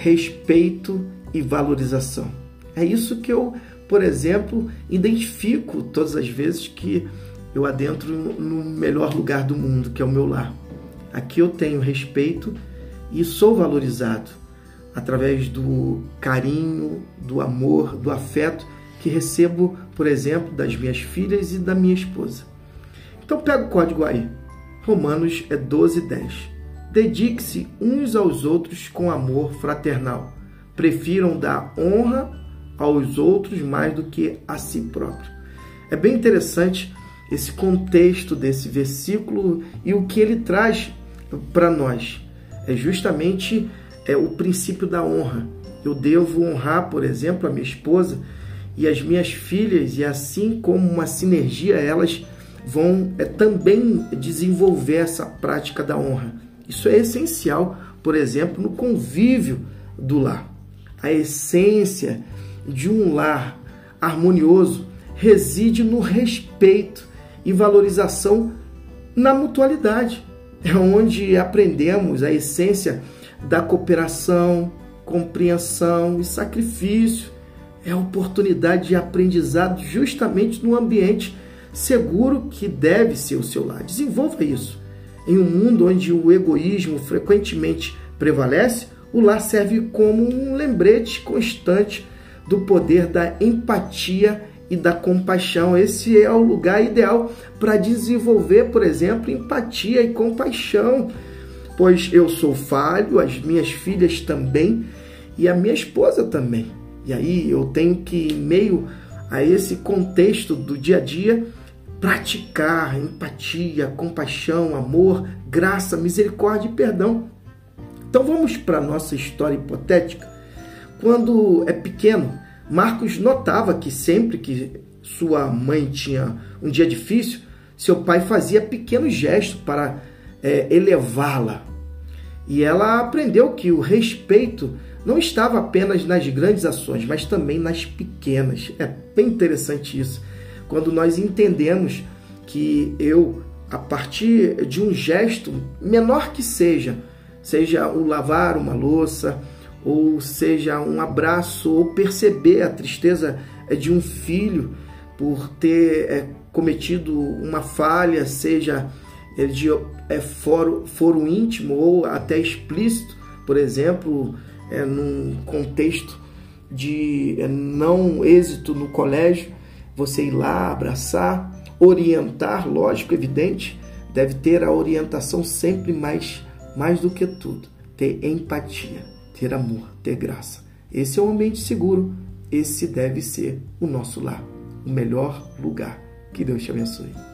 respeito e valorização. É isso que eu, por exemplo, identifico todas as vezes que eu adentro no melhor lugar do mundo, que é o meu lar. Aqui eu tenho respeito e sou valorizado através do carinho, do amor, do afeto que recebo, por exemplo, das minhas filhas e da minha esposa. Então pega o código aí. Romanos é 12, 10. Dedique-se uns aos outros com amor fraternal. Prefiram dar honra aos outros mais do que a si próprio. É bem interessante esse contexto desse versículo e o que ele traz para nós. É justamente é, o princípio da honra. Eu devo honrar, por exemplo, a minha esposa e as minhas filhas, e assim como uma sinergia, elas vão é, também desenvolver essa prática da honra. Isso é essencial, por exemplo, no convívio do lar. A essência de um lar harmonioso reside no respeito e valorização na mutualidade. É onde aprendemos a essência da cooperação, compreensão e sacrifício. É a oportunidade de aprendizado justamente no ambiente seguro que deve ser o seu lar. Desenvolva isso. Em um mundo onde o egoísmo frequentemente prevalece, o lar serve como um lembrete constante do poder da empatia e da compaixão. Esse é o lugar ideal para desenvolver, por exemplo, empatia e compaixão, pois eu sou falho, as minhas filhas também e a minha esposa também. E aí eu tenho que, em meio a esse contexto do dia a dia, praticar empatia, compaixão, amor, graça, misericórdia e perdão. Então vamos para a nossa história hipotética. Quando é pequeno, Marcos notava que sempre que sua mãe tinha um dia difícil, seu pai fazia pequenos gestos para é, elevá-la. E ela aprendeu que o respeito não estava apenas nas grandes ações, mas também nas pequenas. É bem interessante isso. Quando nós entendemos que eu, a partir de um gesto, menor que seja, seja o lavar uma louça, ou seja um abraço, ou perceber a tristeza é, de um filho por ter é, cometido uma falha, seja é, de foro, foro íntimo ou até explícito, por exemplo, é, num contexto de não êxito no colégio, você ir lá abraçar, orientar, lógico, evidente, deve ter a orientação sempre mais, mais do que tudo, ter empatia ter amor, ter graça. Esse é um ambiente seguro. Esse deve ser o nosso lar, o melhor lugar. Que Deus te abençoe.